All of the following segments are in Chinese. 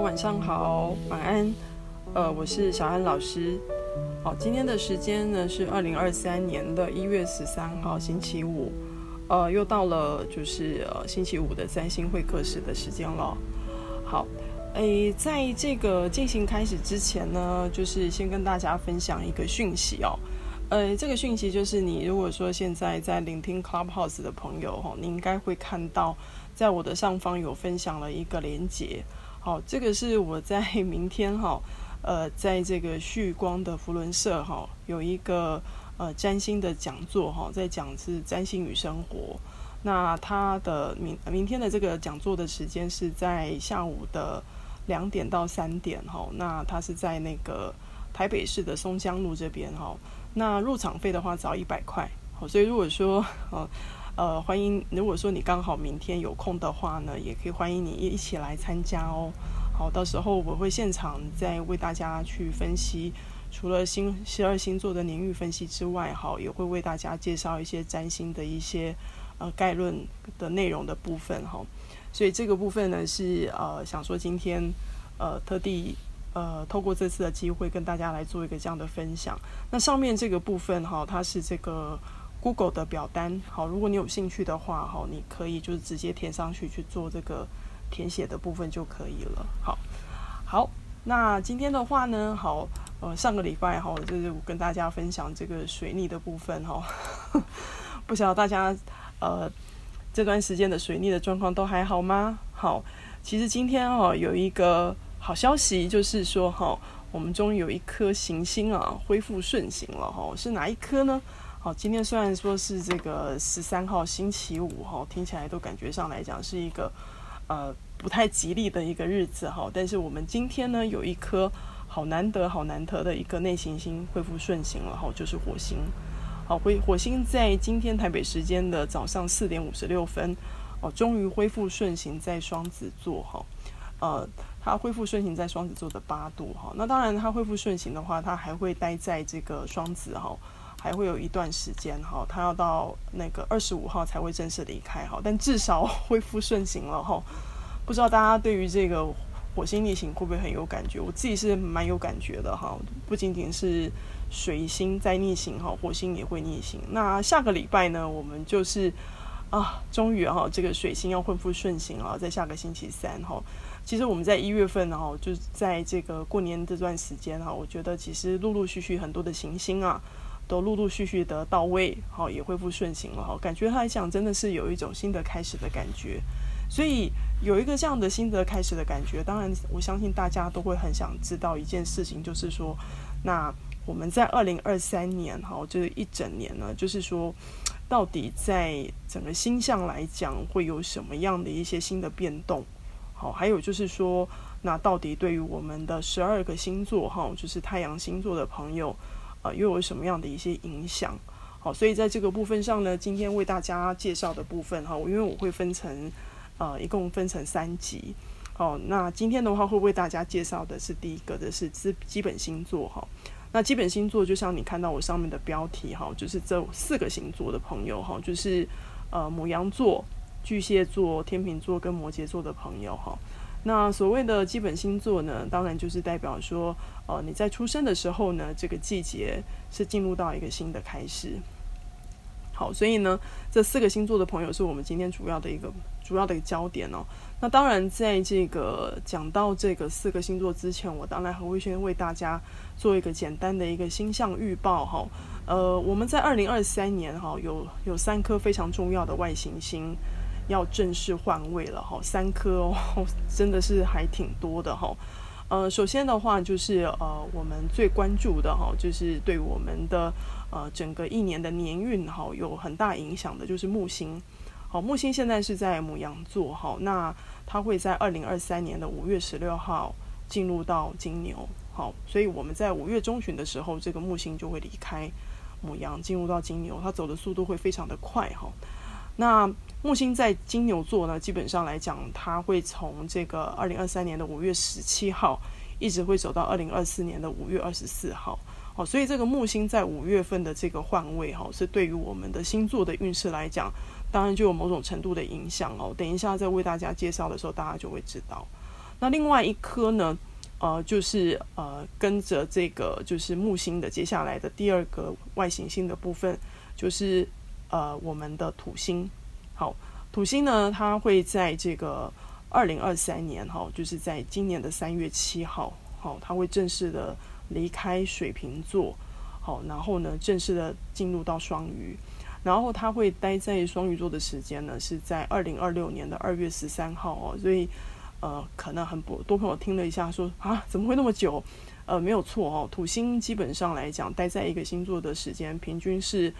晚上好，晚安。呃，我是小安老师。好，今天的时间呢是二零二三年的一月十三号星期五。呃，又到了就是呃星期五的三星会客室的时间了。好，诶，在这个进行开始之前呢，就是先跟大家分享一个讯息哦。呃，这个讯息就是你如果说现在在聆听 Clubhouse 的朋友哈，你应该会看到，在我的上方有分享了一个连接。好，这个是我在 明天哈，呃，在这个旭光的扶轮社哈，有一个呃占星的讲座哈，在讲是占星与生活。那他的明明天的这个讲座的时间是在下午的两点到三点哈。那他是在那个台北市的松江路这边哈。那入场费的话只要一百块，好，所以如果说呃呃欢迎，如果说你刚好明天有空的话呢，也可以欢迎你一起来参加哦。好，到时候我会现场再为大家去分析，除了星十二星座的年运分析之外，好，也会为大家介绍一些占星的一些呃概论的内容的部分哈。所以这个部分呢是呃想说今天呃特地。呃，透过这次的机会跟大家来做一个这样的分享。那上面这个部分哈，它是这个 Google 的表单。好，如果你有兴趣的话哈，你可以就是直接填上去去做这个填写的部分就可以了。好，好，那今天的话呢，好，呃，上个礼拜哈，就是我跟大家分享这个水逆的部分哈，不晓得大家呃这段时间的水逆的状况都还好吗？好，其实今天哈有一个。好消息就是说哈，我们终于有一颗行星啊恢复顺行了哈，是哪一颗呢？今天虽然说是这个十三号星期五哈，听起来都感觉上来讲是一个呃不太吉利的一个日子哈，但是我们今天呢有一颗好难得好难得的一个内行星恢复顺行了哈，就是火星。好，火火星在今天台北时间的早上四点五十六分哦，终于恢复顺行在双子座哈，呃。它恢复顺行在双子座的八度哈，那当然它恢复顺行的话，它还会待在这个双子哈，还会有一段时间哈，他要到那个二十五号才会正式离开哈，但至少恢复顺行了哈。不知道大家对于这个火星逆行会不会很有感觉？我自己是蛮有感觉的哈，不仅仅是水星在逆行哈，火星也会逆行。那下个礼拜呢，我们就是啊，终于哈，这个水星要恢复顺行啊，在下个星期三哈。其实我们在一月份哈，就在这个过年这段时间哈，我觉得其实陆陆续续很多的行星啊，都陆陆续续的到位，好也恢复顺行了哈，感觉来讲真的是有一种新的开始的感觉，所以有一个这样的新的开始的感觉，当然我相信大家都会很想知道一件事情，就是说，那我们在二零二三年哈，这一整年呢，就是说，到底在整个星象来讲，会有什么样的一些新的变动？好，还有就是说，那到底对于我们的十二个星座哈，就是太阳星座的朋友，呃，又有什么样的一些影响？好，所以在这个部分上呢，今天为大家介绍的部分哈，因为我会分成呃，一共分成三集。好，那今天的话会为大家介绍的是第一个的是基基本星座哈。那基本星座就像你看到我上面的标题哈，就是这四个星座的朋友哈，就是呃母羊座。巨蟹座、天秤座跟摩羯座的朋友哈，那所谓的基本星座呢，当然就是代表说，呃，你在出生的时候呢，这个季节是进入到一个新的开始。好，所以呢，这四个星座的朋友是我们今天主要的一个主要的一个焦点哦。那当然，在这个讲到这个四个星座之前，我当然还会先为大家做一个简单的一个星象预报哈。呃，我们在二零二三年哈，有有三颗非常重要的外行星。要正式换位了哈，三颗哦，真的是还挺多的哈。呃，首先的话就是呃，我们最关注的哈，就是对我们的呃整个一年的年运哈有很大影响的，就是木星。好，木星现在是在牡羊座哈，那它会在二零二三年的五月十六号进入到金牛。好，所以我们在五月中旬的时候，这个木星就会离开牡羊，进入到金牛，它走的速度会非常的快哈。那木星在金牛座呢，基本上来讲，它会从这个二零二三年的五月十七号，一直会走到二零二四年的五月二十四号。哦，所以这个木星在五月份的这个换位，哈，是对于我们的星座的运势来讲，当然就有某种程度的影响哦。等一下再为大家介绍的时候，大家就会知道。那另外一颗呢，呃，就是呃跟着这个就是木星的接下来的第二个外行星的部分，就是呃我们的土星。好，土星呢，它会在这个二零二三年哈，就是在今年的三月七号，好，它会正式的离开水瓶座，好，然后呢，正式的进入到双鱼。然后他会待在双鱼座的时间呢，是在二零二六年的二月十三号哦，所以呃，可能很多朋友听了一下说啊，怎么会那么久？呃，没有错哦，土星基本上来讲，待在一个星座的时间平均是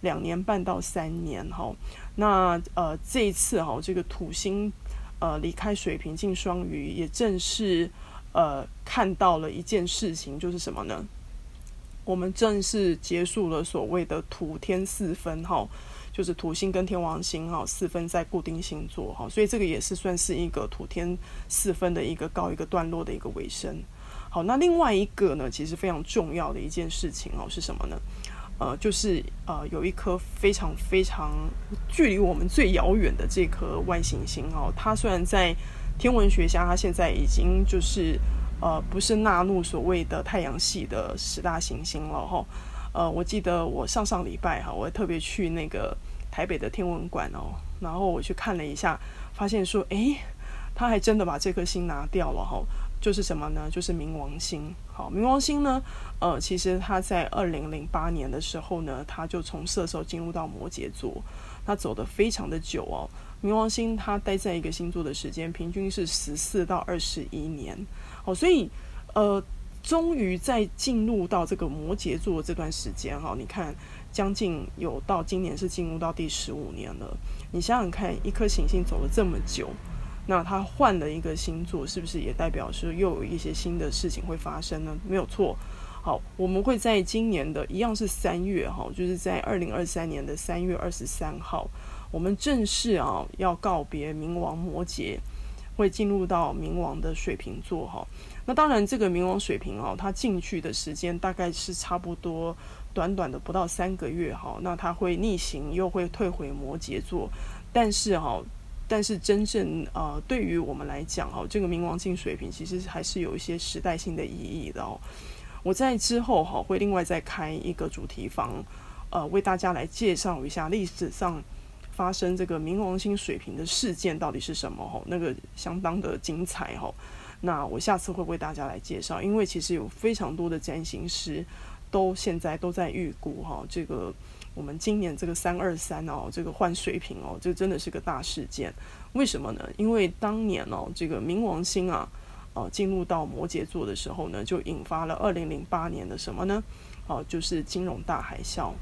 两年半到三年哈、那呃，这一次哈、哦，这个土星呃离开水瓶进双鱼，也正是呃看到了一件事情，就是什么呢？我们正式结束了所谓的土天四分哈，就是土星跟天王星哈四分在固定星座哈，所以这个也是算是一个土天四分的一个告一个段落的一个尾声。好，那另外一个呢，其实非常重要的一件事情哦，是什么呢？呃，就是呃有一颗非常非常距离我们最遥远的这颗外行星哦，它虽然在天文学家，它现在已经就是。呃，不是纳入所谓的太阳系的十大行星了哈。呃，我记得我上上礼拜哈，我特别去那个台北的天文馆哦，然后我去看了一下，发现说，诶，他还真的把这颗星拿掉了哈。就是什么呢？就是冥王星。好，冥王星呢，呃，其实它在二零零八年的时候呢，它就从射手进入到摩羯座，它走得非常的久哦。冥王星它待在一个星座的时间平均是十四到二十一年。好，所以，呃，终于在进入到这个摩羯座这段时间哈，你看，将近有到今年是进入到第十五年了。你想想看，一颗行星走了这么久，那他换了一个星座，是不是也代表说又有一些新的事情会发生呢？没有错。好，我们会在今年的一样是三月哈，就是在二零二三年的三月二十三号，我们正式啊要告别冥王摩羯。会进入到冥王的水瓶座哈，那当然这个冥王水瓶哦，它进去的时间大概是差不多短短的不到三个月哈，那它会逆行又会退回摩羯座，但是哈，但是真正呃对于我们来讲哈，这个冥王星水瓶其实还是有一些时代性的意义的哦。我在之后哈会另外再开一个主题房，呃为大家来介绍一下历史上。发生这个冥王星水瓶的事件到底是什么？吼，那个相当的精彩吼。那我下次会为大家来介绍，因为其实有非常多的占星师都现在都在预估哈，这个我们今年这个三二三哦，这个换水瓶哦，这真的是个大事件。为什么呢？因为当年哦，这个冥王星啊，呃，进入到摩羯座的时候呢，就引发了二零零八年的什么呢？哦，就是金融大海啸。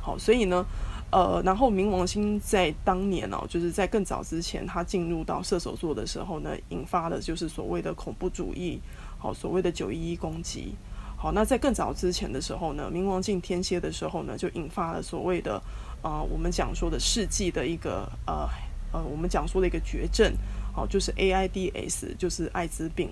好，所以呢。呃，然后冥王星在当年哦，就是在更早之前，它进入到射手座的时候呢，引发的就是所谓的恐怖主义，好，所谓的九一一攻击。好，那在更早之前的时候呢，冥王进天蝎的时候呢，就引发了所谓的啊、呃，我们讲说的世纪的一个呃呃，我们讲说的一个绝症，好，就是 AIDS，就是艾滋病。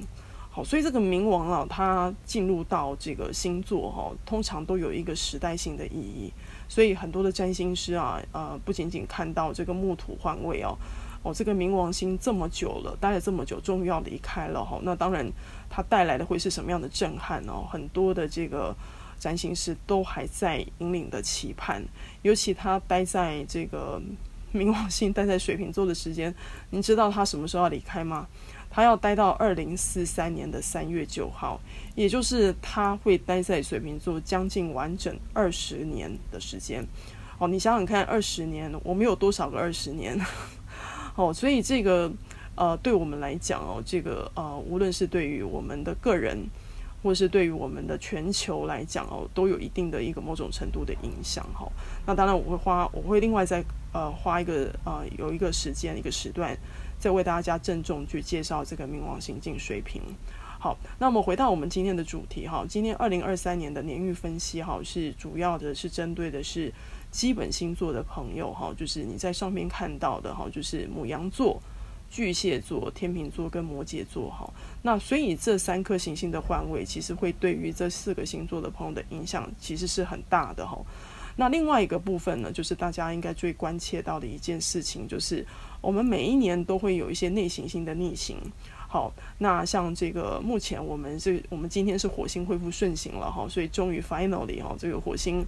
好，所以这个冥王啊，它进入到这个星座哈，通常都有一个时代性的意义。所以很多的占星师啊，呃，不仅仅看到这个木土换位哦，哦，这个冥王星这么久了，待了这么久，终于要离开了哈。那当然，它带来的会是什么样的震撼哦？很多的这个占星师都还在引领的期盼，尤其他待在这个冥王星待在水瓶座的时间，您知道他什么时候要离开吗？他要待到二零四三年的三月九号，也就是他会待在水瓶座将近完整二十年的时间。哦，你想想看，二十年，我们有多少个二十年？哦，所以这个呃，对我们来讲哦，这个呃，无论是对于我们的个人，或是对于我们的全球来讲哦，都有一定的一个某种程度的影响。哈、那当然我会花，我会另外再呃花一个呃有一个时间一个时段。再为大家郑重去介绍这个冥王星进水平。好，那我们回到我们今天的主题哈，今天二零二三年的年运分析哈，是主要的是针对的是基本星座的朋友哈，就是你在上面看到的哈，就是牡羊座、巨蟹座、天秤座跟摩羯座哈。那所以这三颗行星的换位，其实会对于这四个星座的朋友的影响其实是很大的哈。那另外一个部分呢，就是大家应该最关切到的一件事情，就是我们每一年都会有一些内行星的逆行。好，那像这个目前我们是，我们今天是火星恢复顺行了哈，所以终于 finally 哈，这个火星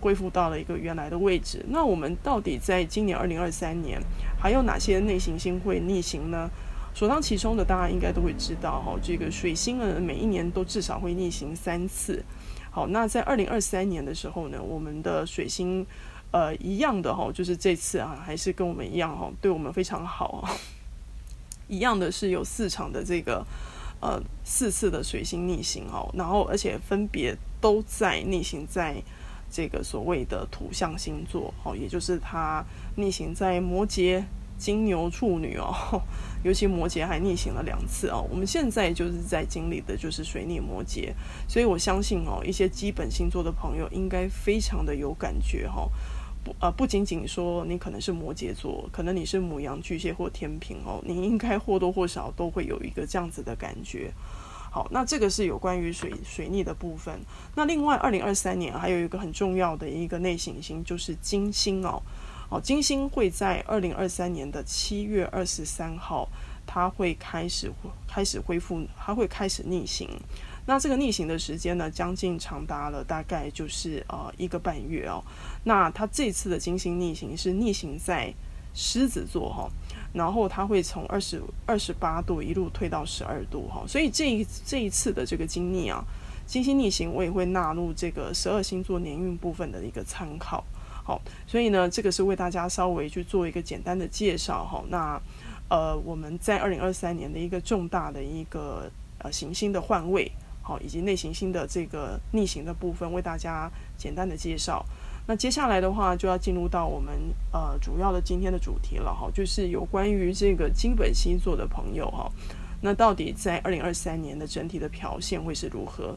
恢复到了一个原来的位置。那我们到底在今年二零二三年还有哪些内行星会逆行呢？首当其冲的，大家应该都会知道哈，这个水星呢，每一年都至少会逆行三次。好，那在二零二三年的时候呢，我们的水星呃一样的哈，就是这次啊，还是跟我们一样哈，对我们非常好。一样的是有四场的这个，呃，四次的水星逆行哦，然后而且分别都在逆行在这个所谓的土象星座哦，也就是它逆行在摩羯、金牛、处女哦，尤其摩羯还逆行了两次哦。我们现在就是在经历的就是水逆摩羯，所以我相信哦，一些基本星座的朋友应该非常的有感觉哈。呃，不仅仅说你可能是摩羯座，可能你是母羊、巨蟹或天秤哦，你应该或多或少都会有一个这样子的感觉。好，那这个是有关于水水逆的部分。那另外，二零二三年还有一个很重要的一个内行星就是金星哦。哦，金星会在二零二三年的七月二十三号，它会开始开始恢复，它会开始逆行。那这个逆行的时间呢，将近长达了大概就是呃一个半月哦。那它这次的金星逆行是逆行在狮子座哈，然后它会从二十二十八度一路退到十二度哈，所以这一这一次的这个经历啊，金星逆行我也会纳入这个十二星座年运部分的一个参考。好，所以呢，这个是为大家稍微去做一个简单的介绍哈。那呃，我们在二零二三年的一个重大的一个呃行星的换位。好，以及内行星的这个逆行的部分，为大家简单的介绍。那接下来的话，就要进入到我们呃主要的今天的主题了哈，就是有关于这个金本星座的朋友哈，那到底在二零二三年的整体的表现会是如何？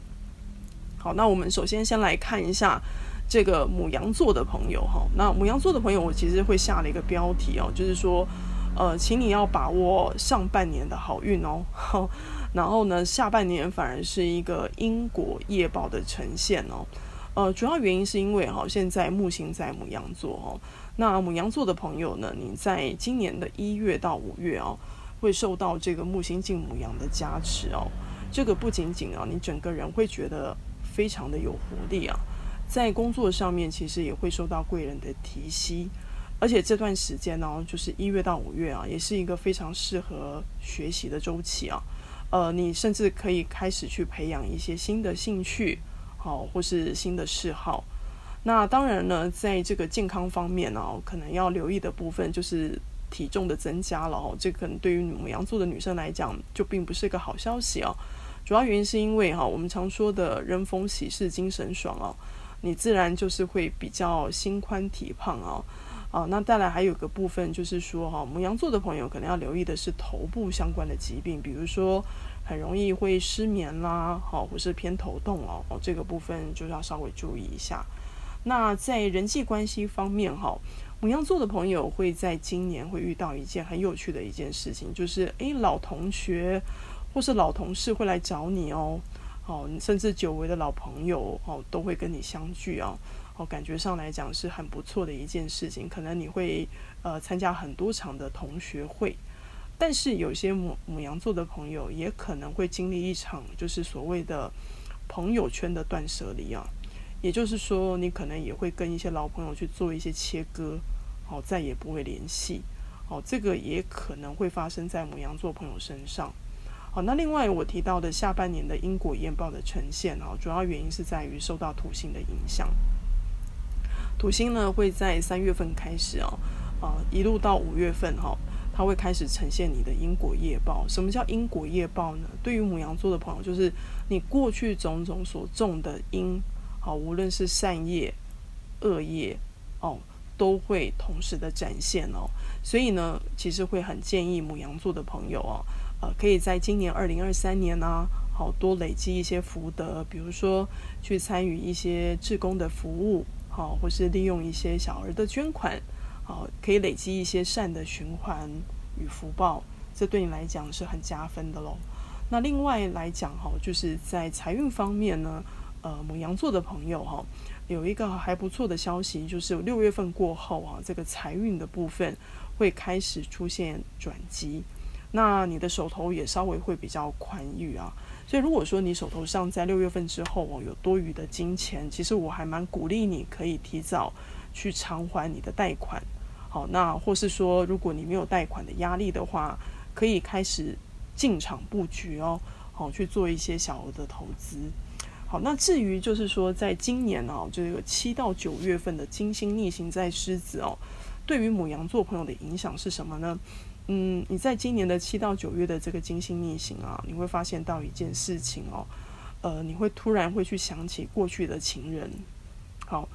好，那我们首先先来看一下这个母羊座的朋友哈。那母羊座的朋友，我其实会下了一个标题哦，就是说呃，请你要把握上半年的好运哦。然后呢，下半年反而是一个因果业报的呈现哦。呃，主要原因是因为哈，现在木星在牡羊座哦。那牡羊座的朋友呢，你在今年的一月到五月哦，会受到这个木星进母羊的加持哦。这个不仅仅啊，你整个人会觉得非常的有活力啊，在工作上面其实也会受到贵人的提携，而且这段时间呢，就是一月到五月啊，也是一个非常适合学习的周期啊。呃，你甚至可以开始去培养一些新的兴趣，好，或是新的嗜好。那当然呢，在这个健康方面呢，可能要留意的部分就是体重的增加了哦。这可能对于母羊座的女生来讲，就并不是一个好消息哦。主要原因是因为哈，我们常说的人逢喜事精神爽哦，你自然就是会比较心宽体胖哦。啊，那再来还有个部分就是说哈，母羊座的朋友可能要留意的是头部相关的疾病，比如说很容易会失眠啦，好，或是偏头痛哦，哦，这个部分就是要稍微注意一下。那在人际关系方面哈，牡羊座的朋友会在今年会遇到一件很有趣的一件事情，就是诶，老同学或是老同事会来找你哦，哦，甚至久违的老朋友哦都会跟你相聚啊。哦，感觉上来讲是很不错的一件事情，可能你会呃参加很多场的同学会，但是有些母母羊座的朋友也可能会经历一场就是所谓的朋友圈的断舍离啊，也就是说你可能也会跟一些老朋友去做一些切割，好，再也不会联系，好，这个也可能会发生在母羊座朋友身上。好，那另外我提到的下半年的因果业报的呈现啊，主要原因是在于受到土星的影响。土星呢会在三月份开始哦，啊，一路到五月份哈，它会开始呈现你的因果业报。什么叫因果业报呢？对于母羊座的朋友，就是你过去种种所种的因，好，无论是善业、恶业，哦，都会同时的展现哦。所以呢，其实会很建议母羊座的朋友哦，呃，可以在今年二零二三年呢，好多累积一些福德，比如说去参与一些志工的服务。好，或是利用一些小额的捐款，可以累积一些善的循环与福报，这对你来讲是很加分的喽。那另外来讲，哈，就是在财运方面呢，呃，牡羊座的朋友哈，有一个还不错的消息，就是六月份过后啊，这个财运的部分会开始出现转机。那你的手头也稍微会比较宽裕啊。所以如果说你手头上在六月份之后哦有多余的金钱，其实我还蛮鼓励你可以提早去偿还你的贷款。好，那或是说如果你没有贷款的压力的话，可以开始进场布局哦，好去做一些小额的投资。好，那至于就是说，在今年哦，这个七到九月份的金星逆行在狮子哦，对于母羊座朋友的影响是什么呢？嗯，你在今年的七到九月的这个金星逆行啊，你会发现到一件事情哦，呃，你会突然会去想起过去的情人，好，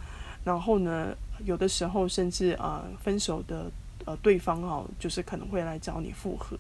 然后呢，有的时候甚至啊、呃，分手的呃对方哦，就是可能会来找你复合。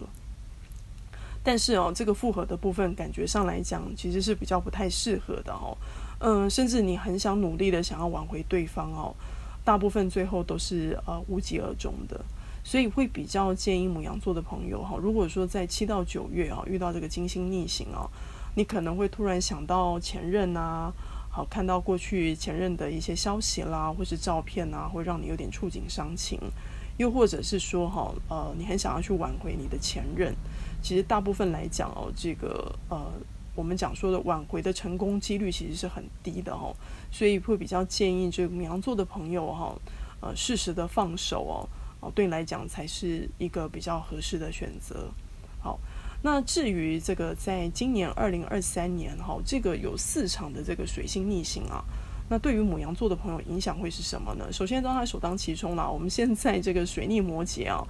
但是哦，这个复合的部分，感觉上来讲，其实是比较不太适合的哦。嗯，甚至你很想努力的想要挽回对方哦，大部分最后都是呃无疾而终的。所以会比较建议母羊座的朋友哈，如果说在七到九月啊遇到这个金星逆行哦，你可能会突然想到前任啊，好看到过去前任的一些消息啦，或是照片啊，会让你有点触景伤情。又或者是说哈，呃，你很想要去挽回你的前任。其实大部分来讲哦，这个呃，我们讲说的挽回的成功几率其实是很低的哦，所以会比较建议这个羊座的朋友哈，呃，适时的放手哦，哦，对你来讲才是一个比较合适的选择。好，那至于这个在今年二零二三年哈，这个有四场的这个水星逆行啊，那对于母羊座的朋友影响会是什么呢？首先，当然首当其冲了，我们现在这个水逆摩羯啊。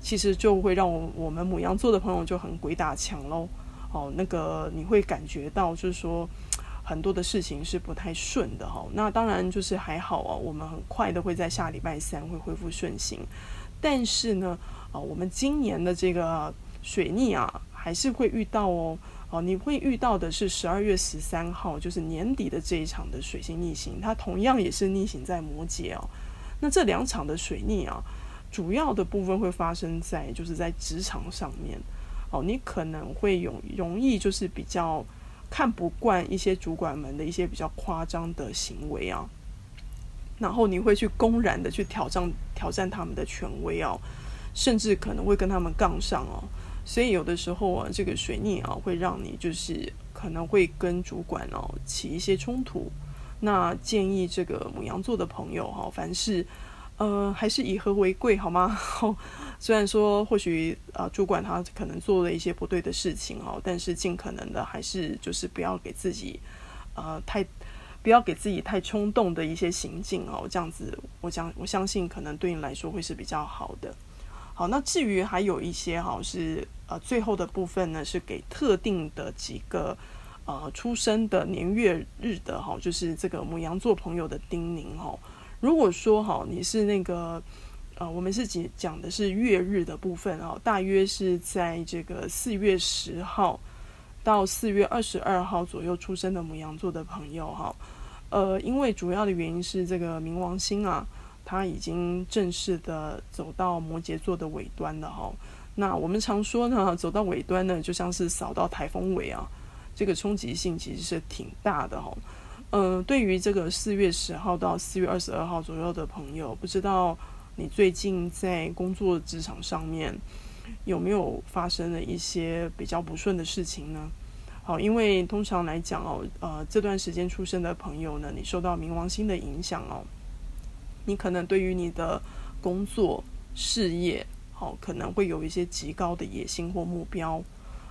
其实就会让我我们母羊座的朋友就很鬼打墙喽，哦，那个你会感觉到就是说很多的事情是不太顺的哈。那当然就是还好啊，我们很快的会在下礼拜三会恢复顺行。但是呢，啊，我们今年的这个水逆啊，还是会遇到哦，哦，你会遇到的是十二月十三号，就是年底的这一场的水星逆行，它同样也是逆行在摩羯哦。那这两场的水逆啊。主要的部分会发生在就是在职场上面，哦，你可能会有容易就是比较看不惯一些主管们的一些比较夸张的行为啊，然后你会去公然的去挑战挑战他们的权威啊，甚至可能会跟他们杠上哦，所以有的时候啊，这个水逆啊会让你就是可能会跟主管哦起一些冲突，那建议这个母羊座的朋友哈，凡事。呃，还是以和为贵，好吗？虽然说或许啊、主管他可能做了一些不对的事情哦，但是尽可能的还是就是不要给自己呃太不要给自己太冲动的一些行径哦，这样子我相我相信可能对你来说会是比较好的。好，那至于还有一些哈是呃最后的部分呢，是给特定的几个呃出生的年月日的哈，就是这个牡羊座朋友的叮咛哈。如果说哈，你是那个，呃，我们是讲讲的是月日的部分啊，大约是在这个四月十号到四月二十二号左右出生的牡羊座的朋友哈，呃，因为主要的原因是这个冥王星啊，它已经正式的走到摩羯座的尾端了哈。那我们常说呢，走到尾端呢，就像是扫到台风尾啊，这个冲击性其实是挺大的哈。嗯、呃，对于这个四月十号到四月二十二号左右的朋友，不知道你最近在工作职场上面有没有发生了一些比较不顺的事情呢？好，因为通常来讲哦，呃，这段时间出生的朋友呢，你受到冥王星的影响哦，你可能对于你的工作事业，好、可能会有一些极高的野心或目标，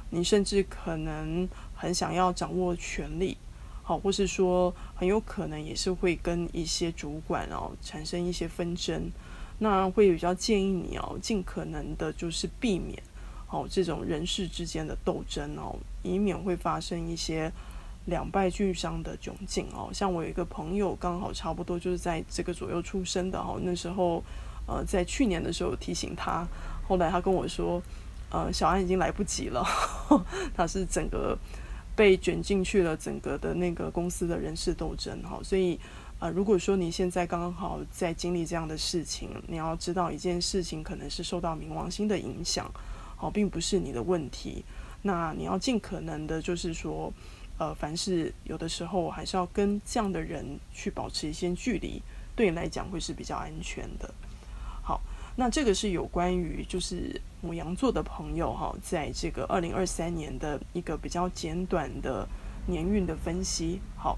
你甚至可能很想要掌握权力。好，或是说很有可能也是会跟一些主管哦产生一些纷争，那会比较建议你哦尽可能的就是避免哦这种人事之间的斗争哦，以免会发生一些两败俱伤的窘境哦。像我有一个朋友刚好差不多就是在这个左右出生的哦，那时候呃在去年的时候提醒他，后来他跟我说，呃小安已经来不及了，他是整个。被卷进去了整个的那个公司的人事斗争哈，所以呃，如果说你现在刚刚好在经历这样的事情，你要知道一件事情可能是受到冥王星的影响，好，并不是你的问题。那你要尽可能的，就是说，呃，凡事有的时候还是要跟这样的人去保持一些距离，对你来讲会是比较安全的。那这个是有关于就是牡羊座的朋友哈，在这个二零二三年的一个比较简短的年运的分析。好，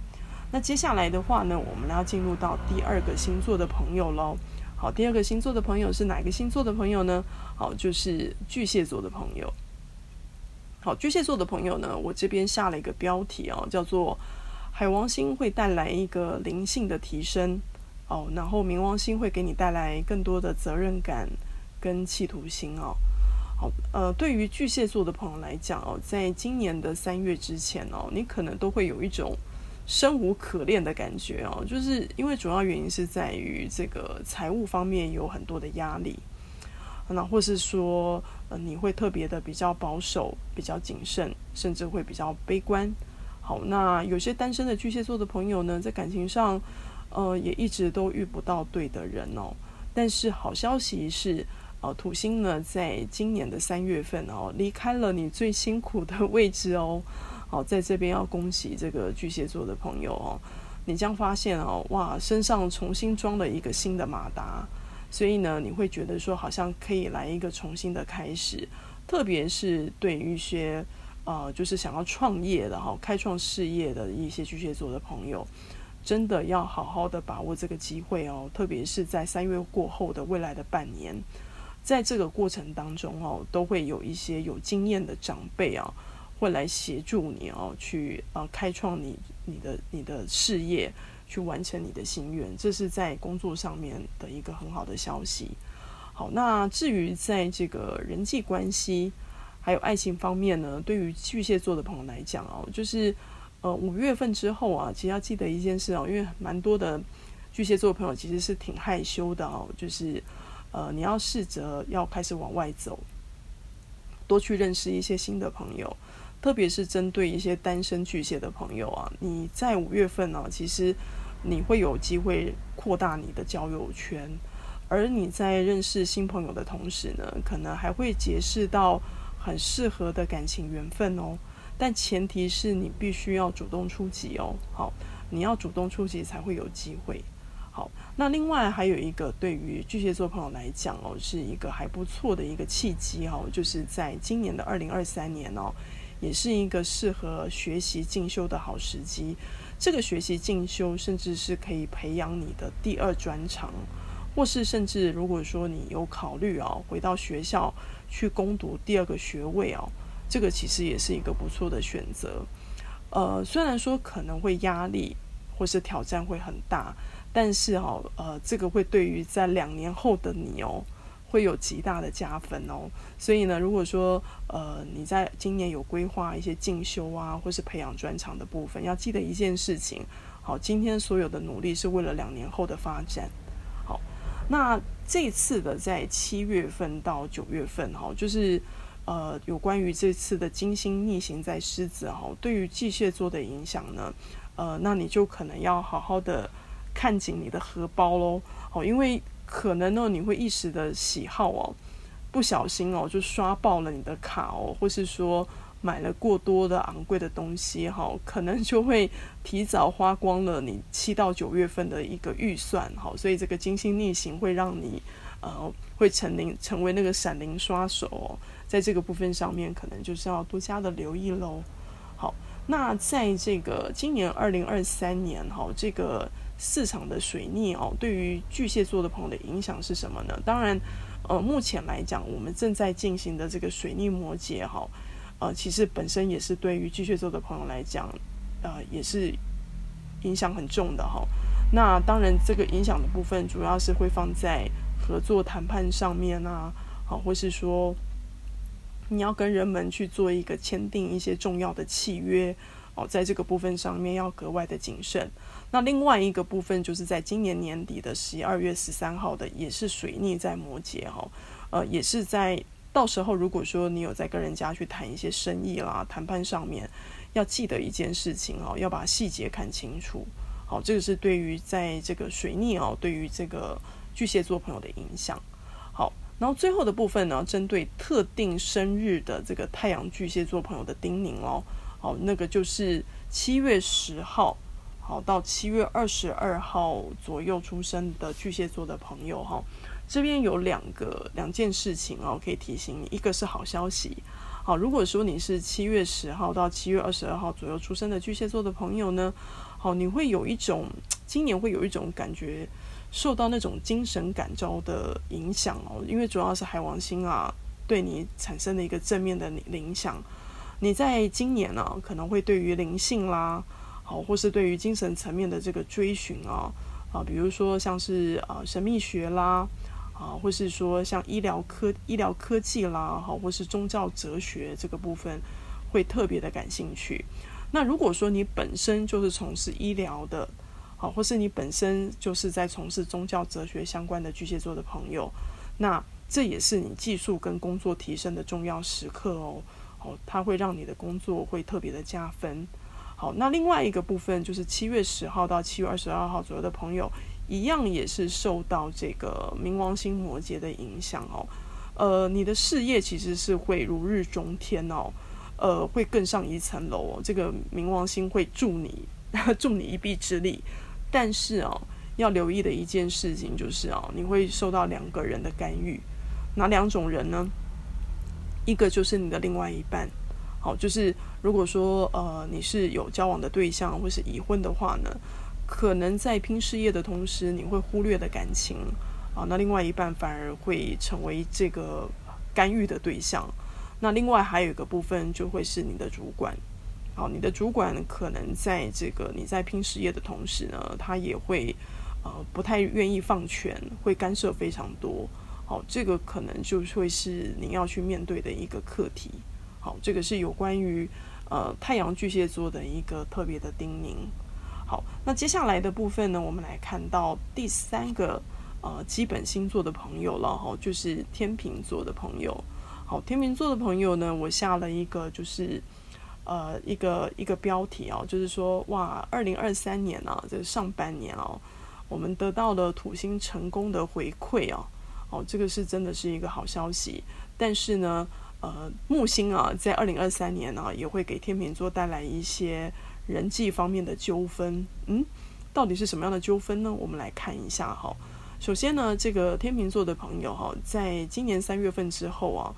那接下来的话呢，我们要进入到第二个星座的朋友喽。好，第二个星座的朋友是哪个星座的朋友呢？好，就是巨蟹座的朋友。好，巨蟹座的朋友呢，我这边下了一个标题哦，叫做“海王星会带来一个灵性的提升”，哦，然后冥王星会给你带来更多的责任感跟企图心哦。好，呃，对于巨蟹座的朋友来讲哦，在今年的三月之前哦，你可能都会有一种生无可恋的感觉哦，就是因为主要原因是在于这个财务方面有很多的压力。那或是说，呃，你会特别的比较保守、比较谨慎，甚至会比较悲观。好，那有些单身的巨蟹座的朋友呢，在感情上，呃，也一直都遇不到对的人哦。但是好消息是，呃，土星呢，在今年的三月份哦，离开了你最辛苦的位置哦。好，在这边要恭喜这个巨蟹座的朋友哦，你将发现哦，哇，身上重新装了一个新的马达。所以呢，你会觉得说好像可以来一个重新的开始，特别是对于一些呃，就是想要创业的哈，开创事业的一些巨蟹座的朋友，真的要好好的把握这个机会哦。特别是在三月过后的未来的半年，在这个过程当中哦，都会有一些有经验的长辈啊，会来协助你哦，去呃开创你你的你的事业。去完成你的心愿，这是在工作上面的一个很好的消息。好，那至于在这个人际关系还有爱情方面呢，对于巨蟹座的朋友来讲哦，就是呃五月份之后啊，其实要记得一件事哦，因为蛮多的巨蟹座朋友其实是挺害羞的哦，就是呃你要试着要开始往外走，多去认识一些新的朋友。特别是针对一些单身巨蟹的朋友啊，你在五月份呢、其实你会有机会扩大你的交友圈，而你在认识新朋友的同时呢，可能还会结识到很适合的感情缘分哦。但前提是你必须要主动出击哦。好，你要主动出击才会有机会。好，那另外还有一个对于巨蟹座朋友来讲哦，是一个还不错的一个契机哦，就是在今年的二零二三年哦。也是一个适合学习进修的好时机。这个学习进修，甚至是可以培养你的第二专长，或是甚至如果说你有考虑哦，回到学校去攻读第二个学位哦，这个其实也是一个不错的选择。呃，虽然说可能会压力或是挑战会很大，但是哦，呃，这个会对于在两年后的你哦。会有极大的加分哦，所以呢，如果说呃你在今年有规划一些进修啊，或是培养专长的部分，要记得一件事情，好，今天所有的努力是为了两年后的发展。好，那这次的在七月份到九月份哈，就是呃有关于这次的金星逆行在狮子哈，对于巨蟹座的影响呢，呃，那你就可能要好好的看紧你的荷包喽，好，因为。可能呢，你会一时的喜好哦，不小心哦，就刷爆了你的卡哦，或是说买了过多的昂贵的东西哈，可能就会提早花光了你七到九月份的一个预算哈，所以这个金星逆行会让你呃会成灵成为那个闪灵刷手哦，在这个部分上面可能就是要多加的留意喽。好，那在这个今年二零二三年哈，这个。市场的水逆哦，对于巨蟹座的朋友的影响是什么呢？当然，呃，目前来讲，我们正在进行的这个水逆摩羯哈，呃，其实本身也是对于巨蟹座的朋友来讲，呃，也是影响很重的哈。那当然，这个影响的部分主要是会放在合作谈判上面啊，好，或是说你要跟人们去做一个签订一些重要的契约哦，在这个部分上面要格外的谨慎。那另外一个部分就是在今年年底的十二月十三号的，也是水逆在摩羯哈，呃，也是在到时候如果说你有在跟人家去谈一些生意啦，谈判上面要记得一件事情哦，要把细节看清楚。好，这个是对于在这个水逆哦，对于这个巨蟹座朋友的影响。然后最后的部分呢，针对特定生日的这个太阳巨蟹座朋友的叮咛哦，好，那个就是七月十号。好，到七月二十二号左右出生的巨蟹座的朋友哈，这边有两个两件事情哦，可以提醒你，一个是好消息。好，如果说你是七月十号到七月二十二号左右出生的巨蟹座的朋友呢，好，你会有一种今年会有一种感觉，受到那种精神感召的影响哦，因为主要是海王星啊，对你产生的一个正面的影响。你在今年呢、可能会对于灵性啦，好，或是对于精神层面的这个追寻啊，啊，比如说像是啊神秘学啦。啊，或是说像医疗科、医疗科技啦，好，或是宗教哲学这个部分，会特别的感兴趣。那如果说你本身就是从事医疗的，好，或是你本身就是在从事宗教哲学相关的巨蟹座的朋友，那这也是你技术跟工作提升的重要时刻哦。好，它会让你的工作会特别的加分。好，那另外一个部分就是七月十号到七月二十二号左右的朋友。一样也是受到这个冥王星摩羯的影响哦，呃，你的事业其实是会如日中天哦，呃，会更上一层楼哦。这个冥王星会助你 助你一臂之力，但是哦，要留意的一件事情就是哦，你会受到两个人的干预，哪两种人呢？一个就是你的另外一半，好，就是如果说呃你是有交往的对象或是已婚的话呢。可能在拼事业的同时，你会忽略的感情啊，那另外一半反而会成为这个干预的对象。那另外还有一个部分就会是你的主管，好，你的主管可能在这个你在拼事业的同时呢，他也会呃不太愿意放权，会干涉非常多。好，这个可能就会是你要去面对的一个课题。好，这个是有关于呃太阳巨蟹座的一个特别的叮咛。好，那接下来的部分呢，我们来看到第三个呃基本星座的朋友了哈，就是天秤座的朋友。好，天秤座的朋友呢，我下了一个就是呃一个一个标题哦，就是说哇，二零二三年啊，这上半年哦，我们得到了土星成功的回馈哦，哦，这个是真的是一个好消息。但是呢，呃，木星啊，在二零二三年呢，也会给天秤座带来一些。人际方面的纠纷，嗯，到底是什么样的纠纷呢？我们来看一下哈。首先呢，这个天秤座的朋友哈，在今年三月份之后啊，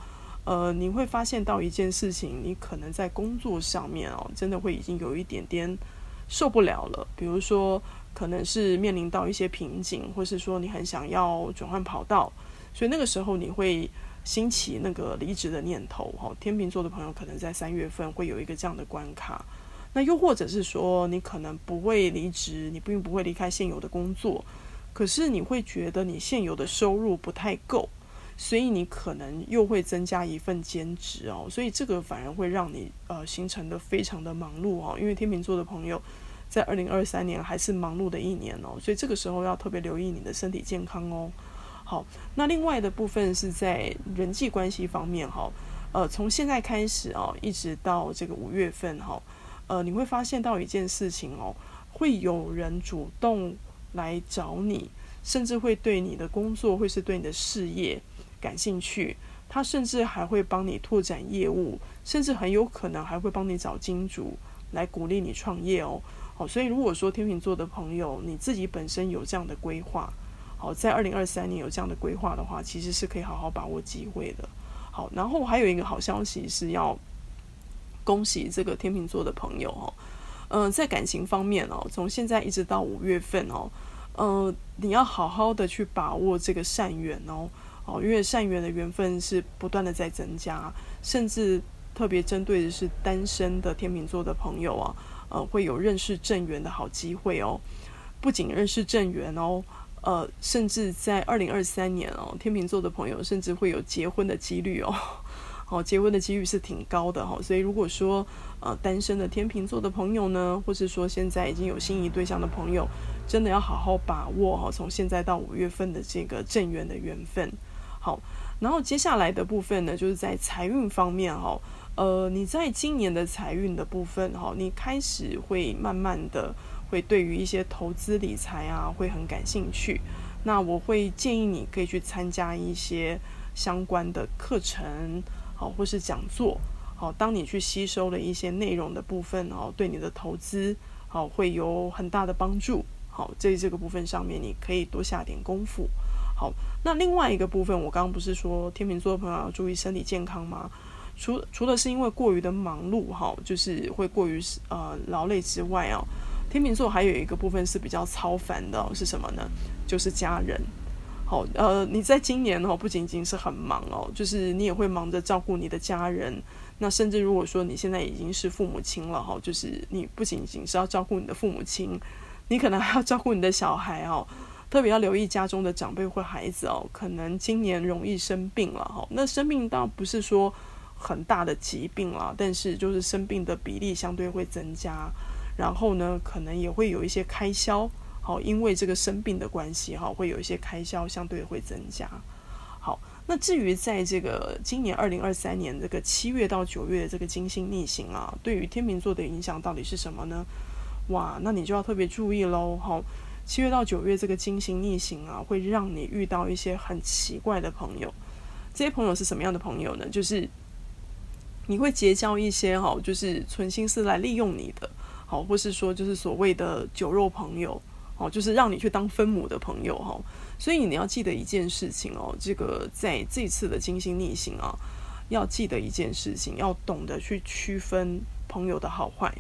呃，你会发现到一件事情，你可能在工作上面哦，真的会已经有一点点受不了了。比如说，可能是面临到一些瓶颈，或是说你很想要转换跑道，所以那个时候你会兴起那个离职的念头哦。天秤座的朋友可能在三月份会有一个这样的关卡。那又或者是说，你可能不会离职，你并不会离开现有的工作，可是你会觉得你现有的收入不太够，所以你可能又会增加一份兼职哦，所以这个反而会让你呃形成的非常的忙碌哦，因为天秤座的朋友在二零二三年还是忙碌的一年哦，所以这个时候要特别留意你的身体健康哦。好，那另外的部分是在人际关系方面哈，呃，从现在开始哦，一直到这个五月份哈。呃，你会发现到一件事情哦，会有人主动来找你，甚至会对你的工作，或是对你的事业感兴趣。他甚至还会帮你拓展业务，甚至很有可能还会帮你找金主来鼓励你创业哦。好，所以如果说天秤座的朋友，你自己本身有这样的规划，好，在二零二三年有这样的规划的话，其实是可以好好把握机会的。好，然后还有一个好消息是要。恭喜这个天秤座的朋友哦，嗯、在感情方面哦，从现在一直到五月份哦，嗯、你要好好的去把握这个善缘哦，哦，因为善缘的缘分是不断的在增加，甚至特别针对的是单身的天秤座的朋友啊，呃，会有认识正缘的好机会哦，不仅认识正缘哦，呃，甚至在二零二三年哦，天秤座的朋友甚至会有结婚的几率哦。好，结婚的几率是挺高的哈，所以如果说呃单身的天秤座的朋友呢，或是说现在已经有心仪对象的朋友，真的要好好把握哈，从现在到五月份的这个正缘的缘分。好，然后接下来的部分呢，就是在财运方面哈，呃，你在今年的财运的部分哈，你开始会慢慢的会对于一些投资理财啊会很感兴趣，那我会建议你可以去参加一些相关的课程。好，或是讲座，好，当你去吸收了一些内容的部分，哦，对你的投资，好，会有很大的帮助。好，在这个部分上面，你可以多下点功夫。好，那另外一个部分，我刚刚不是说天秤座的朋友要注意身体健康吗？除除了是因为过于的忙碌哈，就是会过于呃劳累之外啊，天秤座还有一个部分是比较操烦的，是什么呢？就是家人。好，呃，你在今年哦，不仅仅是很忙哦，就是你也会忙着照顾你的家人。那甚至如果说你现在已经是父母亲了哈，就是你不仅仅是要照顾你的父母亲，你可能还要照顾你的小孩哦。特别要留意家中的长辈或孩子哦，可能今年容易生病了哈。那生病倒不是说很大的疾病了，但是就是生病的比例相对会增加，然后呢，可能也会有一些开销，好，因为这个生病的关系哈，会有一些开销相对会增加。好，那至于在这个今年二零二三年这个七月到九月的这个金星逆行啊，对于天秤座的影响到底是什么呢？哇，那你就要特别注意喽，好。七月到九月这个金星逆行啊，会让你遇到一些很奇怪的朋友。这些朋友是什么样的朋友呢？就是你会结交一些哈，就是存心思来利用你的，好，或是说就是所谓的酒肉朋友，哦，就是让你去当分母的朋友哈。所以你要记得一件事情哦，这个在这次的金星逆行啊，要记得一件事情，要懂得去区分朋友的好坏。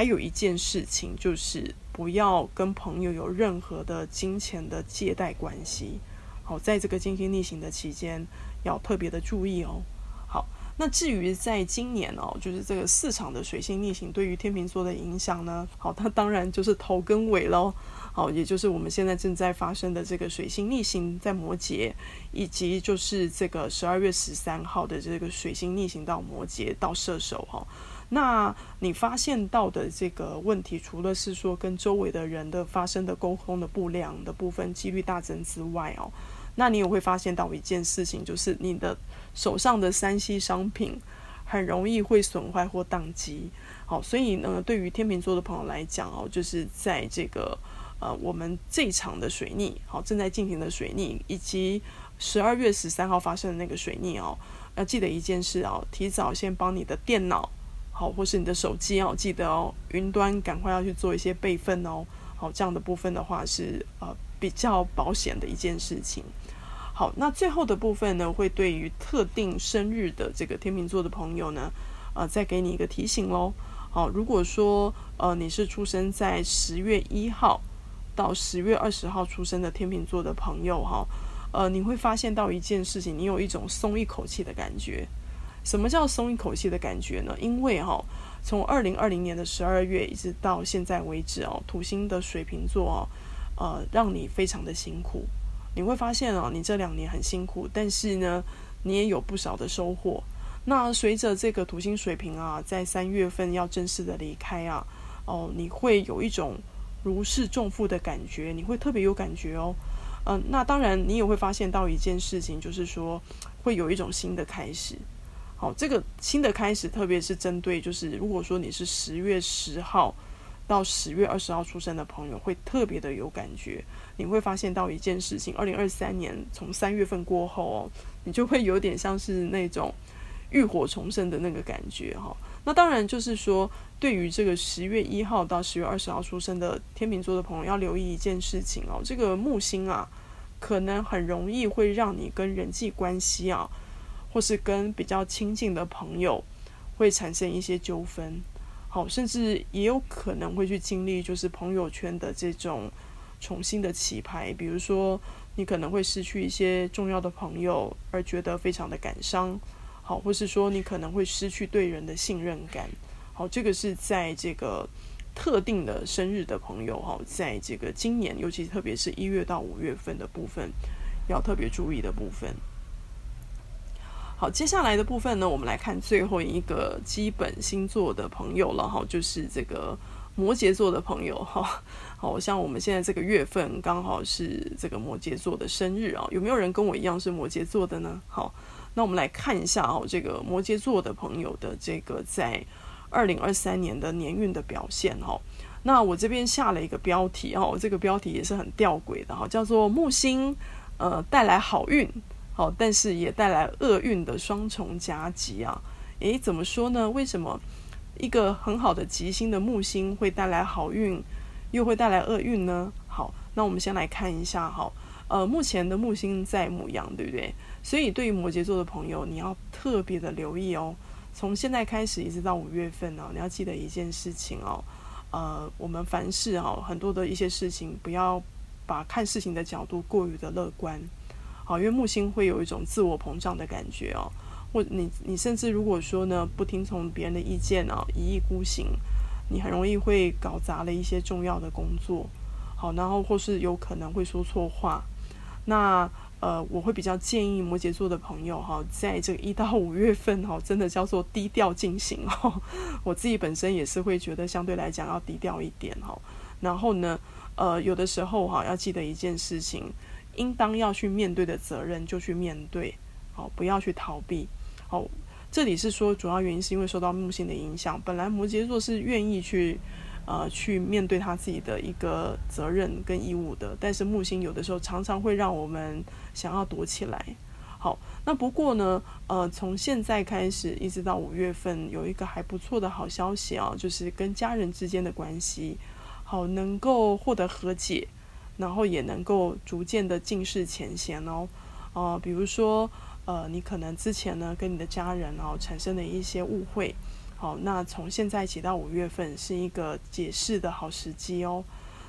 还有一件事情就是。不要跟朋友有任何的金钱的借贷关系。好，在这个金星逆行的期间，要特别的注意哦。好，那至于在今年哦，就是这个市场的水星逆行对于天秤座的影响呢？好，它当然就是头跟尾喽。好，也就是我们现在正在发生的这个水星逆行在摩羯，以及就是这个十二月十三号的这个水星逆行到摩羯到射手哈。那你发现到的这个问题，除了是说跟周围的人的发生的沟通的不良的部分几率大增之外哦，那你也会发现到一件事情，就是你的手上的三 C 商品很容易会损坏或宕机。好，所以呢，对于天秤座的朋友来讲哦，就是在这个呃我们这场的水逆，好，正在进行的水逆，以及十二月十三号发生的那个水逆哦，要记得一件事哦，提早先帮你的电脑。好，或是你的手机哦，记得哦，云端赶快要去做一些备份哦。好，这样的部分的话是呃比较保险的一件事情。好，那最后的部分呢，会对于特定生日的这个天秤座的朋友呢，呃，再给你一个提醒喽。好，如果说呃你是出生在十月一号到十月二十号出生的天秤座的朋友哈，呃，你会发现到一件事情，你有一种松一口气的感觉。什么叫松一口气的感觉呢？因为哈、从二零二零年的十二月一直到现在为止哦，土星的水瓶座哦，呃，让你非常的辛苦。你会发现哦，你这两年很辛苦，但是呢，你也有不少的收获。那随着这个土星水瓶啊，在三月份要正式的离开啊，哦，你会有一种如释重负的感觉，你会特别有感觉哦。嗯、那当然，你也会发现到一件事情，就是说会有一种新的开始。好，这个新的开始，特别是针对就是，如果说你是十月十号到十月二十号出生的朋友，会特别的有感觉。你会发现到一件事情，二零二三年从三月份过后哦，你就会有点像是那种浴火重生的那个感觉哈。那当然就是说，对于这个十月一号到十月二十号出生的天秤座的朋友，要留意一件事情哦，这个木星啊，可能很容易会让你跟人际关系啊。或是跟比较亲近的朋友会产生一些纠纷，好，甚至也有可能会去经历就是朋友圈的这种重新的起牌，比如说你可能会失去一些重要的朋友而觉得非常的感伤，好，或是说你可能会失去对人的信任感，好，这个是在这个特定的生日的朋友哈，在这个今年，尤其特别是一月到五月份的部分，要特别注意的部分。好，接下来的部分呢，我们来看最后一个基本星座的朋友了哈，就是这个摩羯座的朋友哈。好，像我们现在这个月份刚好是这个摩羯座的生日啊，有没有人跟我一样是摩羯座的呢？好，那我们来看一下哦，这个摩羯座的朋友的这个在二零二三年的年运的表现哈。那我这边下了一个标题哈，这个标题也是很吊诡的哈，叫做木星呃带来好运。好，但是也带来厄运的双重夹击啊！诶，怎么说呢？为什么一个很好的吉星的木星会带来好运，又会带来厄运呢？好，那我们先来看一下哈，呃，目前的木星在母羊，对不对？所以对于摩羯座的朋友，你要特别的留意哦。从现在开始一直到五月份哦，你要记得一件事情哦。呃，我们凡事哦，很多的一些事情，不要把看事情的角度过于的乐观。好，因为木星会有一种自我膨胀的感觉哦。或你你甚至如果说呢，不听从别人的意见哦，一意孤行，你很容易会搞砸了一些重要的工作。好，然后或是有可能会说错话。那呃，我会比较建议摩羯座的朋友哈，在这个一到五月份哈，真的叫做低调进行哦。我自己本身也是会觉得相对来讲要低调一点哈。然后呢，呃，有的时候哈，要记得一件事情，应当要去面对的责任就去面对，好，不要去逃避。好，这里是说主要原因是因为受到木星的影响，本来摩羯座是愿意去。呃，去面对他自己的一个责任跟义务的，但是木星有的时候常常会让我们想要躲起来。好，那不过呢，呃，从现在开始一直到五月份，有一个还不错的好消息啊，就是跟家人之间的关系，好，能够获得和解，然后也能够逐渐的尽释前嫌哦。呃，比如说，呃，你可能之前呢跟你的家人哦产生了一些误会。好，那从现在起到五月份是一个解释的好时机哦。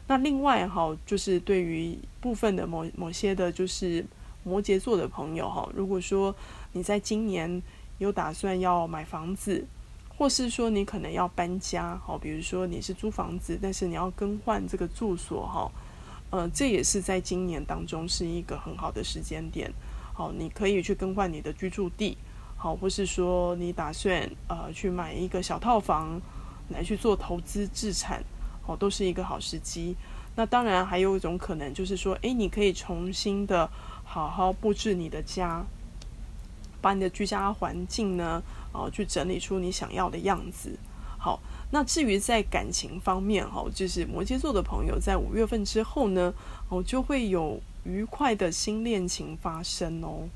那另外哈，就是对于部分的某某些的，就是摩羯座的朋友哈，如果说你在今年有打算要买房子，或是说你可能要搬家，好，比如说你是租房子，但是你要更换这个住所哈，呃，这也是在今年当中是一个很好的时间点，好，你可以去更换你的居住地。好，或是说你打算呃去买一个小套房来去做投资置产，好，都是一个好时机。那当然还有一种可能就是说，诶，你可以重新的好好布置你的家，把你的居家环境呢，哦，去整理出你想要的样子。好，那至于在感情方面，哈，就是摩羯座的朋友在五月份之后呢，哦，就会有愉快的新恋情发生哦。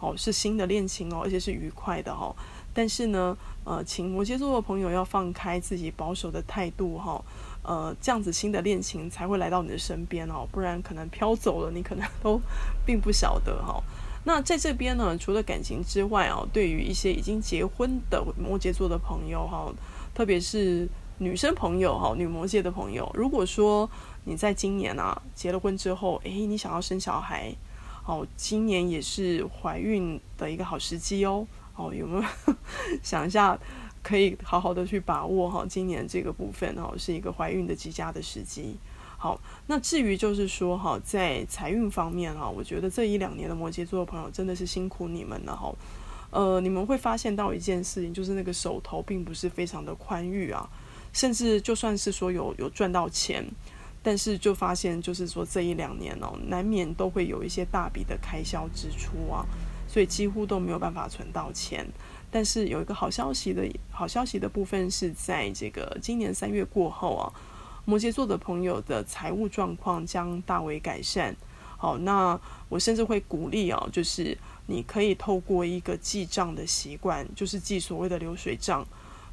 哦，是新的恋情哦，而且是愉快的哦。但是呢，呃，请摩羯座的朋友要放开自己保守的态度哈、呃，这样子新的恋情才会来到你的身边哦，不然可能飘走了，你可能都 并不晓得哈、那在这边呢，除了感情之外哦，对于一些已经结婚的摩羯座的朋友哈、特别是女生朋友哈、女摩羯的朋友，如果说你在今年啊结了婚之后，诶，你想要生小孩。哦，今年也是怀孕的一个好时机哦。哦，有没有 想一下，可以好好的去把握哈？今年这个部分哦，是一个怀孕的极佳的时机。好，那至于就是说哈，在财运方面哈，我觉得这一两年的摩羯座的朋友真的是辛苦你们了哈。呃，你们会发现到一件事情，就是那个手头并不是非常的宽裕啊，甚至就算是说有有赚到钱。但是就发现，就是说这一两年哦，难免都会有一些大笔的开销支出啊，所以几乎都没有办法存到钱。但是有一个好消息的好消息的部分是在这个今年三月过后啊，摩羯座的朋友的财务状况将大为改善。好，那我甚至会鼓励啊，就是你可以透过一个记账的习惯，就是记所谓的流水账。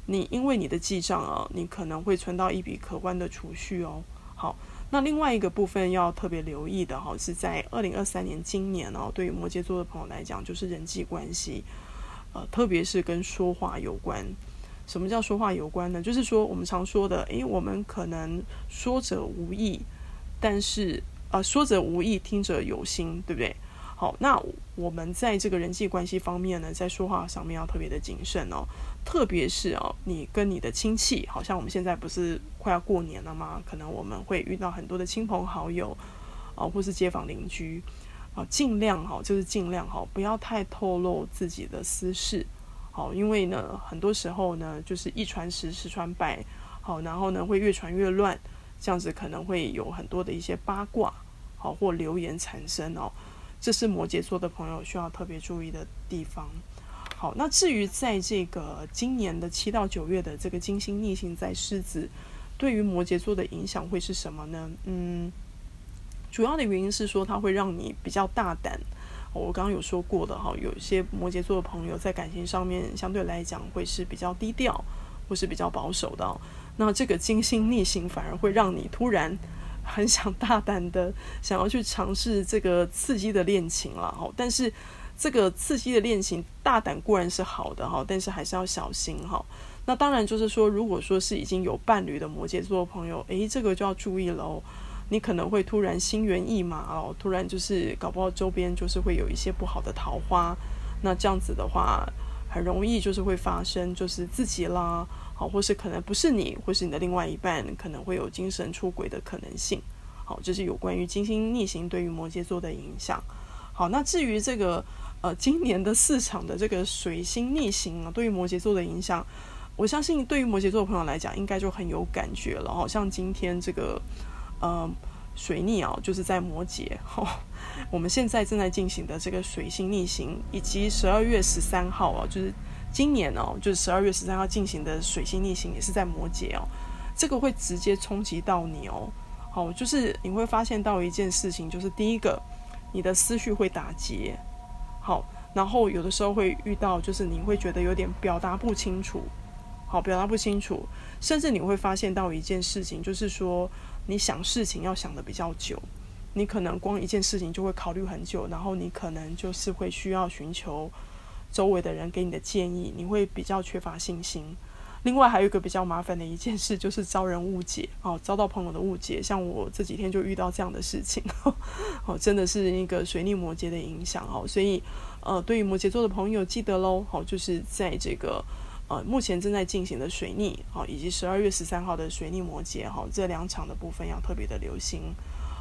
你因为你的记账啊，你可能会存到一笔可观的储蓄哦。好，那另外一个部分要特别留意的哈，是在二零二三年今年哦，对于摩羯座的朋友来讲，就是人际关系，呃，特别是跟说话有关。什么叫说话有关呢？就是说我们常说的，诶，我们可能说者无意，但是呃，说者无意，听者有心，对不对？好，那我们在这个人际关系方面呢，在说话上面要特别的谨慎哦。特别是哦，你跟你的亲戚，好像我们现在不是快要过年了吗？可能我们会遇到很多的亲朋好友，啊，或是街坊邻居，啊，尽量哈，就是尽量哈，不要太透露自己的私事，好，因为呢，很多时候呢，就是一传十，十传百，好，然后呢，会越传越乱，这样子可能会有很多的一些八卦，好，或流言产生哦，这是摩羯座的朋友需要特别注意的地方。好，那至于在这个今年的七到九月的这个金星逆行在狮子，对于摩羯座的影响会是什么呢？嗯，主要的原因是说它会让你比较大胆。我刚刚有说过的哈，有一些摩羯座的朋友在感情上面相对来讲会是比较低调，或是比较保守的。那这个金星逆行反而会让你突然很想大胆的想要去尝试这个刺激的恋情了哈。但是这个刺激的恋情，大胆固然是好的哈，但是还是要小心哈。那当然就是说，如果说是已经有伴侣的摩羯座朋友，诶，这个就要注意了哦。你可能会突然心猿意马哦，突然就是搞不好周边就是会有一些不好的桃花。那这样子的话，很容易就是会发生，就是自己啦，好，或是可能不是你，或是你的另外一半，可能会有精神出轨的可能性。好，这是有关于金星逆行对于摩羯座的影响。好，那至于这个呃今年的市场的这个水星逆行啊，对于摩羯座的影响。我相信，对于摩羯座的朋友来讲，应该就很有感觉了。好像今天这个，呃，水逆啊，就是在摩羯。好，我们现在正在进行的这个水星逆行，以及十二月十三号啊，就是今年哦，就是十二月十三号进行的水星逆行，也是在摩羯哦。这个会直接冲击到你哦。好，就是你会发现到一件事情，就是第一个，你的思绪会打结。好，然后有的时候会遇到，就是你会觉得有点表达不清楚。好，表达不清楚，甚至你会发现到一件事情，就是说你想事情要想得比较久，你可能光一件事情就会考虑很久，然后你可能就是会需要寻求周围的人给你的建议，你会比较缺乏信心。另外还有一个比较麻烦的一件事，就是遭人误解哦，遭到朋友的误解。像我这几天就遇到这样的事情，哦，真的是一个水逆摩羯的影响哦。所以呃，对于摩羯座的朋友，记得喽，好，就是在这个。呃，目前正在进行的水逆，好，以及十二月十三号的水逆摩羯，哈，这两场的部分要特别的留心。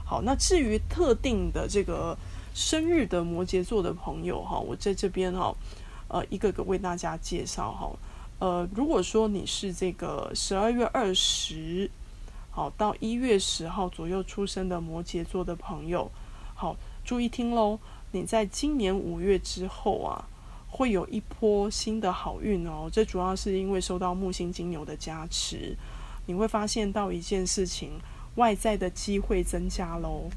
好，那至于特定的这个生日的摩羯座的朋友，哈，我在这边哈，呃，一个个为大家介绍哈。呃，如果说你是这个十二月二十，好到一月十号左右出生的摩羯座的朋友，好，注意听喽，你在今年五月之后啊。会有一波新的好运哦，这主要是因为受到木星金牛的加持，你会发现到一件事情，外在的机会增加喽，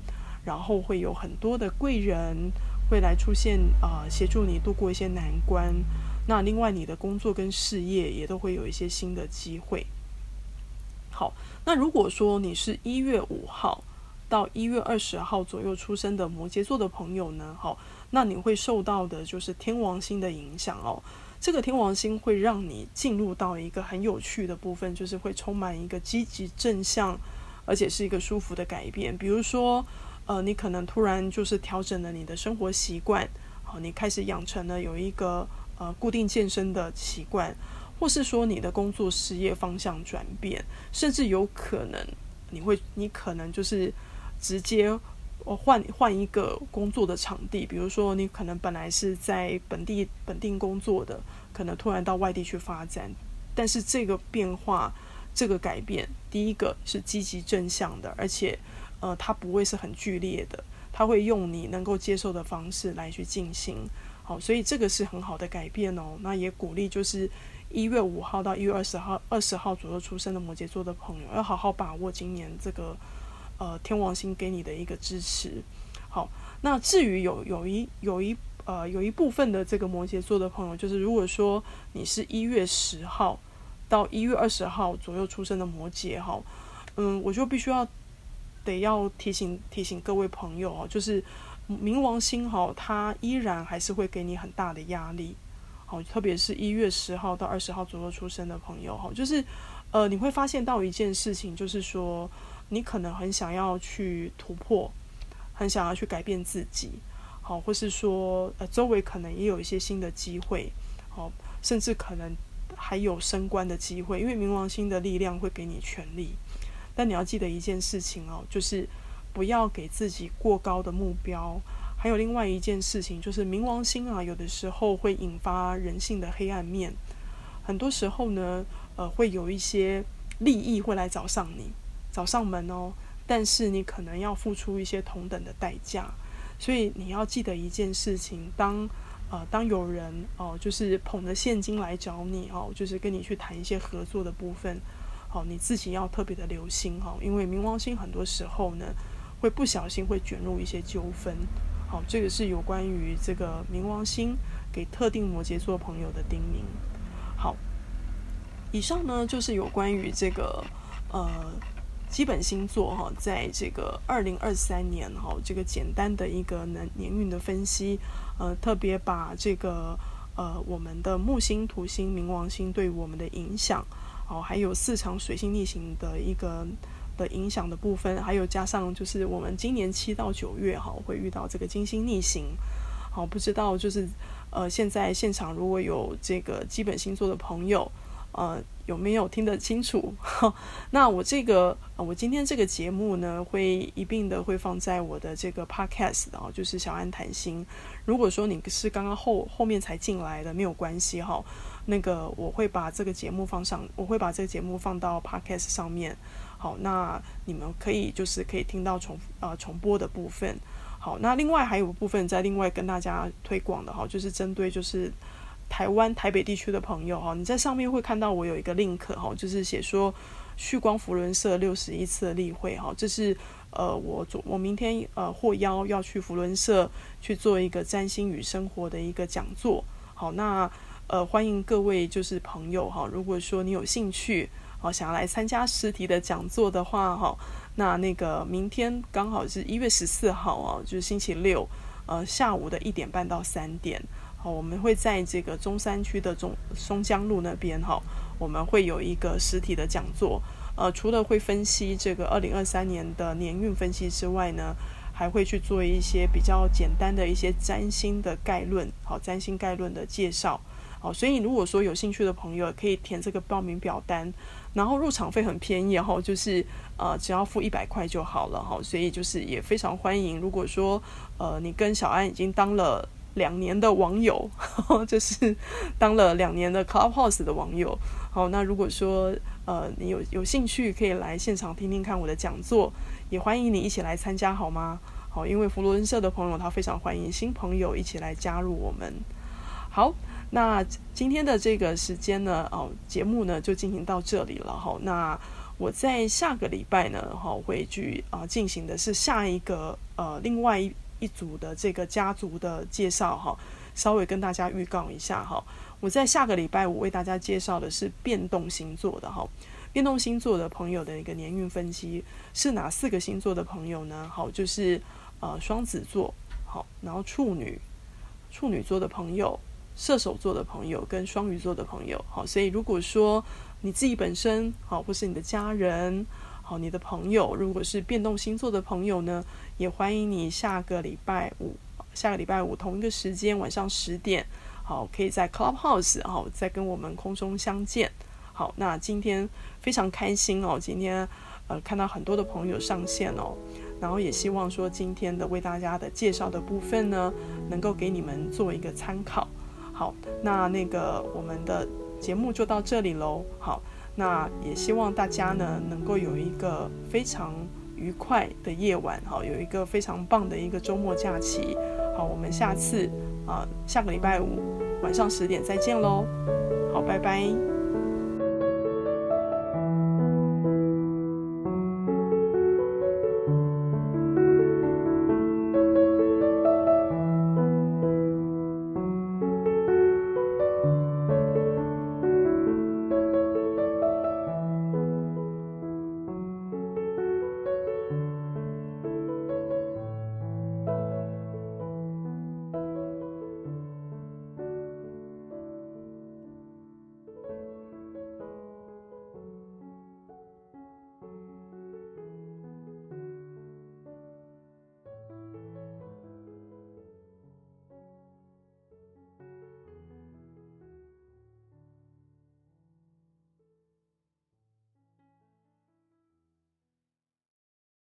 然后会有很多的贵人会来出现啊，协助你度过一些难关。那另外你的工作跟事业也都会有一些新的机会。好，那如果说你是一月五号到一月二十号左右出生的摩羯座的朋友呢，好。那你会受到的就是天王星的影响哦。这个天王星会让你进入到一个很有趣的部分，就是会充满一个积极正向，而且是一个舒服的改变。比如说，呃，你可能突然就是调整了你的生活习惯，好，你开始养成了有一个呃固定健身的习惯，或是说你的工作事业方向转变，甚至有可能你会，你可能就是直接。我换换一个工作的场地，比如说你可能本来是在本地本地工作的，可能突然到外地去发展，但是这个变化、这个改变，第一个是积极正向的，而且呃，它不会是很剧烈的，它会用你能够接受的方式来去进行。好，所以这个是很好的改变哦。那也鼓励就是一月五号到一月二十号、二十号左右出生的摩羯座的朋友，要好好把握今年这个。呃，天王星给你的一个支持，好，那至于有有一有一呃有一部分的这个摩羯座的朋友，就是如果说你是一月十号到一月二十号左右出生的摩羯哈，嗯，我就必须要得要提醒提醒各位朋友哦，就是冥王星哈，它依然还是会给你很大的压力，好，特别是一月十号到二十号左右出生的朋友哈，就是呃你会发现到一件事情，就是说。你可能很想要去突破，很想要去改变自己，好，或是说，呃，周围可能也有一些新的机会，好，甚至可能还有升官的机会，因为冥王星的力量会给你权力。但你要记得一件事情哦，就是不要给自己过高的目标。还有另外一件事情，就是冥王星啊，有的时候会引发人性的黑暗面，很多时候呢，呃，会有一些利益会来找上你。找上门哦，但是你可能要付出一些同等的代价，所以你要记得一件事情：当呃当有人哦、就是捧着现金来找你哦，就是跟你去谈一些合作的部分，好、你自己要特别的留心哈、因为冥王星很多时候呢会不小心会卷入一些纠纷。好、这个是有关于这个冥王星给特定摩羯座朋友的叮咛。好，以上呢就是有关于这个呃。基本星座哈，在这个二零二三年哈，这个简单的一个年年运的分析，呃，特别把这个呃我们的木星、土星、冥王星对我们的影响，哦，还有四场水星逆行的一个的影响的部分，还有加上就是我们今年七到九月哈会遇到这个金星逆行，好，不知道就是呃现在现场如果有这个基本星座的朋友。呃，有没有听得清楚？那我这个，呃，我今天这个节目呢，会一并的会放在我的这个 podcast 啊，就是小安谈心。如果说你是刚刚后后面才进来的，没有关系哈。那个我会把这个节目放上，我会把这个节目放到 podcast 上面。好，那你们可以就是可以听到重呃重播的部分。好，那另外还有部分在另外跟大家推广的哈，就是针对就是。台湾台北地区的朋友哈，你在上面会看到我有一个 link 哈，就是写说旭光福伦社六十一次的例会哈，这是呃我昨我明天呃获邀要去福伦社去做一个占星与生活的一个讲座，好，那呃欢迎各位就是朋友哈，如果说你有兴趣好想要来参加实体的讲座的话哈，那那个明天刚好是一月十四号啊，就是星期六呃下午的一点半到三点。好，我们会在这个中山区的中松江路那边哈，我们会有一个实体的讲座。呃，除了会分析这个二零二三年的年运分析之外呢，还会去做一些比较简单的一些占星的概论，好，占星概论的介绍。好，所以如果说有兴趣的朋友，可以填这个报名表单，然后入场费很便宜哈，就是呃只要付一百块就好了哈，所以就是也非常欢迎。如果说呃你跟小安已经当了。两年的网友，就是当了两年的 Clubhouse 的网友。好，那如果说呃你有有兴趣，可以来现场听听看我的讲座，也欢迎你一起来参加，好吗？好，因为佛罗伦社的朋友他非常欢迎新朋友一起来加入我们。好，那今天的这个时间呢，哦，节目呢就进行到这里了。好，那我在下个礼拜呢，哈，会去啊进行的是下一个呃另外一。一组的这个家族的介绍哈，稍微跟大家预告一下哈。我在下个礼拜五为大家介绍的是变动星座的哈，变动星座的朋友的一个年运分析是哪四个星座的朋友呢？好，就是呃双子座，好，然后处女、处女座的朋友、射手座的朋友跟双鱼座的朋友，好，所以如果说你自己本身好，或是你的家人。好，你的朋友如果是变动星座的朋友呢，也欢迎你下个礼拜五，下个礼拜五同一个时间晚上十点，好，可以在 Clubhouse，好，再跟我们空中相见。好，那今天非常开心哦，今天呃看到很多的朋友上线哦，然后也希望说今天的为大家的介绍的部分呢，能够给你们做一个参考。好，那那个我们的节目就到这里喽。好。那也希望大家呢能够有一个非常愉快的夜晚，好，有一个非常棒的一个周末假期，好，我们下次啊，下个礼拜五晚上十点再见喽，好，拜拜。